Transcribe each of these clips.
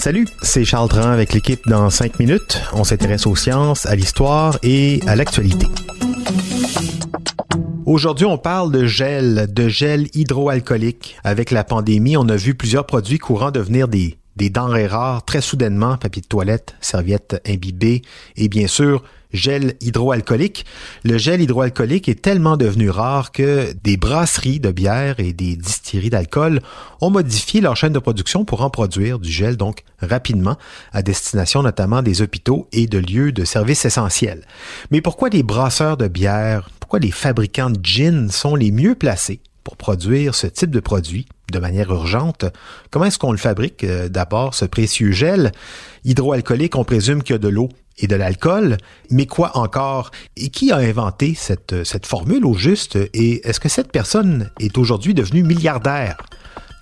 Salut, c'est Charles Dran avec l'équipe dans 5 minutes. On s'intéresse aux sciences, à l'histoire et à l'actualité. Aujourd'hui, on parle de gel, de gel hydroalcoolique. Avec la pandémie, on a vu plusieurs produits courants devenir des, des denrées rares très soudainement, papier de toilette, serviettes imbibées et bien sûr gel hydroalcoolique. Le gel hydroalcoolique est tellement devenu rare que des brasseries de bière et des distilleries d'alcool ont modifié leur chaîne de production pour en produire du gel donc rapidement à destination notamment des hôpitaux et de lieux de services essentiels. Mais pourquoi les brasseurs de bière, pourquoi les fabricants de gin sont les mieux placés pour produire ce type de produit de manière urgente? Comment est-ce qu'on le fabrique euh, d'abord, ce précieux gel? Hydroalcoolique? On présume qu'il y a de l'eau et de l'alcool, mais quoi encore? Et qui a inventé cette, cette formule au juste? Et est-ce que cette personne est aujourd'hui devenue milliardaire?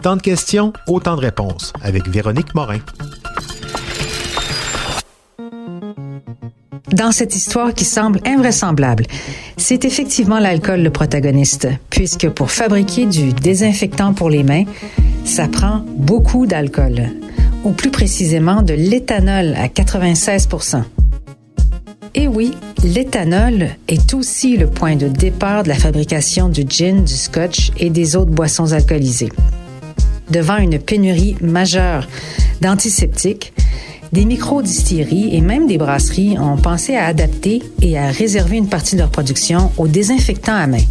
Tant de questions, autant de réponses avec Véronique Morin. Dans cette histoire qui semble invraisemblable, c'est effectivement l'alcool le protagoniste, puisque pour fabriquer du désinfectant pour les mains, ça prend beaucoup d'alcool, ou plus précisément de l'éthanol à 96 et oui, l'éthanol est aussi le point de départ de la fabrication du gin, du scotch et des autres boissons alcoolisées. Devant une pénurie majeure d'antiseptiques, des micro-distilleries et même des brasseries ont pensé à adapter et à réserver une partie de leur production aux désinfectants à main.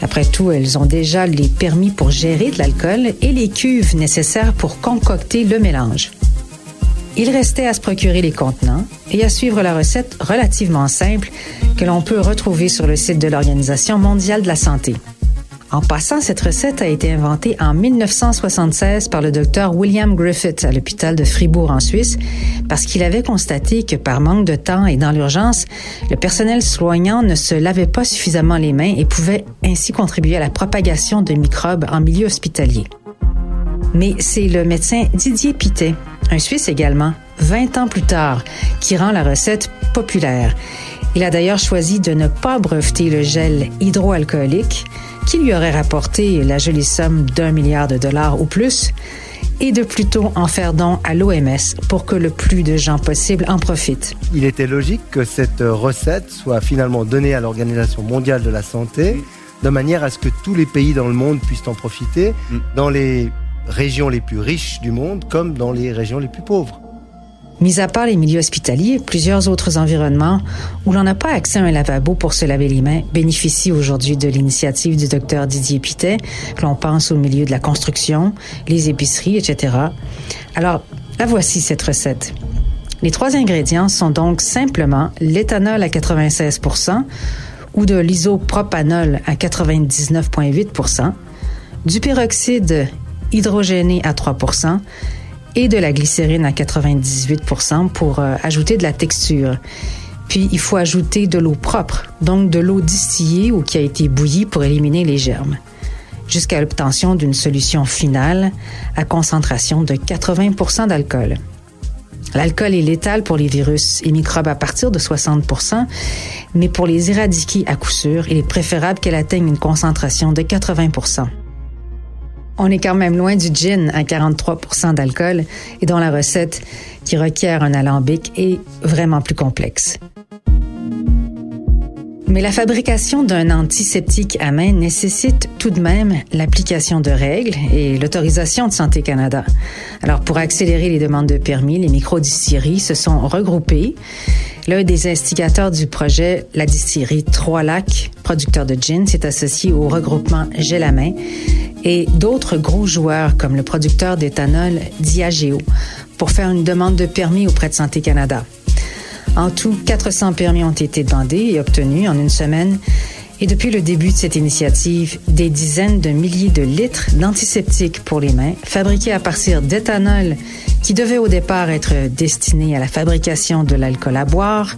Après tout, elles ont déjà les permis pour gérer de l'alcool et les cuves nécessaires pour concocter le mélange. Il restait à se procurer les contenants et à suivre la recette relativement simple que l'on peut retrouver sur le site de l'Organisation mondiale de la santé. En passant, cette recette a été inventée en 1976 par le docteur William Griffith à l'hôpital de Fribourg en Suisse parce qu'il avait constaté que par manque de temps et dans l'urgence, le personnel soignant ne se lavait pas suffisamment les mains et pouvait ainsi contribuer à la propagation de microbes en milieu hospitalier. Mais c'est le médecin Didier Pitet, un Suisse également, 20 ans plus tard, qui rend la recette populaire. Il a d'ailleurs choisi de ne pas breveter le gel hydroalcoolique qui lui aurait rapporté la jolie somme d'un milliard de dollars ou plus, et de plutôt en faire don à l'OMS pour que le plus de gens possible en profitent. Il était logique que cette recette soit finalement donnée à l'Organisation mondiale de la santé de manière à ce que tous les pays dans le monde puissent en profiter, mm. dans les régions les plus riches du monde comme dans les régions les plus pauvres. Mis à part les milieux hospitaliers, plusieurs autres environnements où l'on n'a pas accès à un lavabo pour se laver les mains bénéficient aujourd'hui de l'initiative du docteur Didier Pitet, que l'on pense au milieu de la construction, les épiceries, etc. Alors, la voici cette recette. Les trois ingrédients sont donc simplement l'éthanol à 96% ou de l'isopropanol à 99,8 du peroxyde hydrogéné à 3% et de la glycérine à 98% pour euh, ajouter de la texture. Puis, il faut ajouter de l'eau propre, donc de l'eau distillée ou qui a été bouillie pour éliminer les germes, jusqu'à l'obtention d'une solution finale à concentration de 80% d'alcool. L'alcool est létal pour les virus et microbes à partir de 60 mais pour les éradiquer à coup sûr, il est préférable qu'elle atteigne une concentration de 80 on est quand même loin du gin à 43% d'alcool et dont la recette, qui requiert un alambic, est vraiment plus complexe. Mais la fabrication d'un antiseptique à main nécessite tout de même l'application de règles et l'autorisation de Santé Canada. Alors, pour accélérer les demandes de permis, les microdistilleries se sont regroupées. L'un des instigateurs du projet, la distillerie Trois Lacs, producteur de gin, s'est associé au regroupement Main et d'autres gros joueurs comme le producteur d'éthanol Diageo pour faire une demande de permis auprès de Santé Canada. En tout, 400 permis ont été demandés et obtenus en une semaine. Et depuis le début de cette initiative, des dizaines de milliers de litres d'antiseptiques pour les mains, fabriqués à partir d'éthanol qui devait au départ être destiné à la fabrication de l'alcool à boire,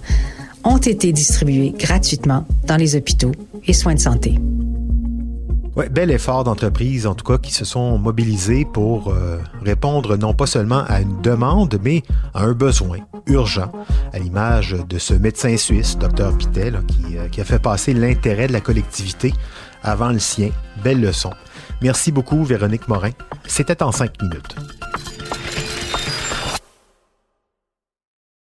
ont été distribués gratuitement dans les hôpitaux et soins de santé. Ouais, bel effort d'entreprises, en tout cas, qui se sont mobilisées pour euh, répondre non pas seulement à une demande, mais à un besoin urgent, à l'image de ce médecin suisse, Dr Pitel, qui, euh, qui a fait passer l'intérêt de la collectivité avant le sien. Belle leçon. Merci beaucoup, Véronique Morin. C'était en cinq minutes.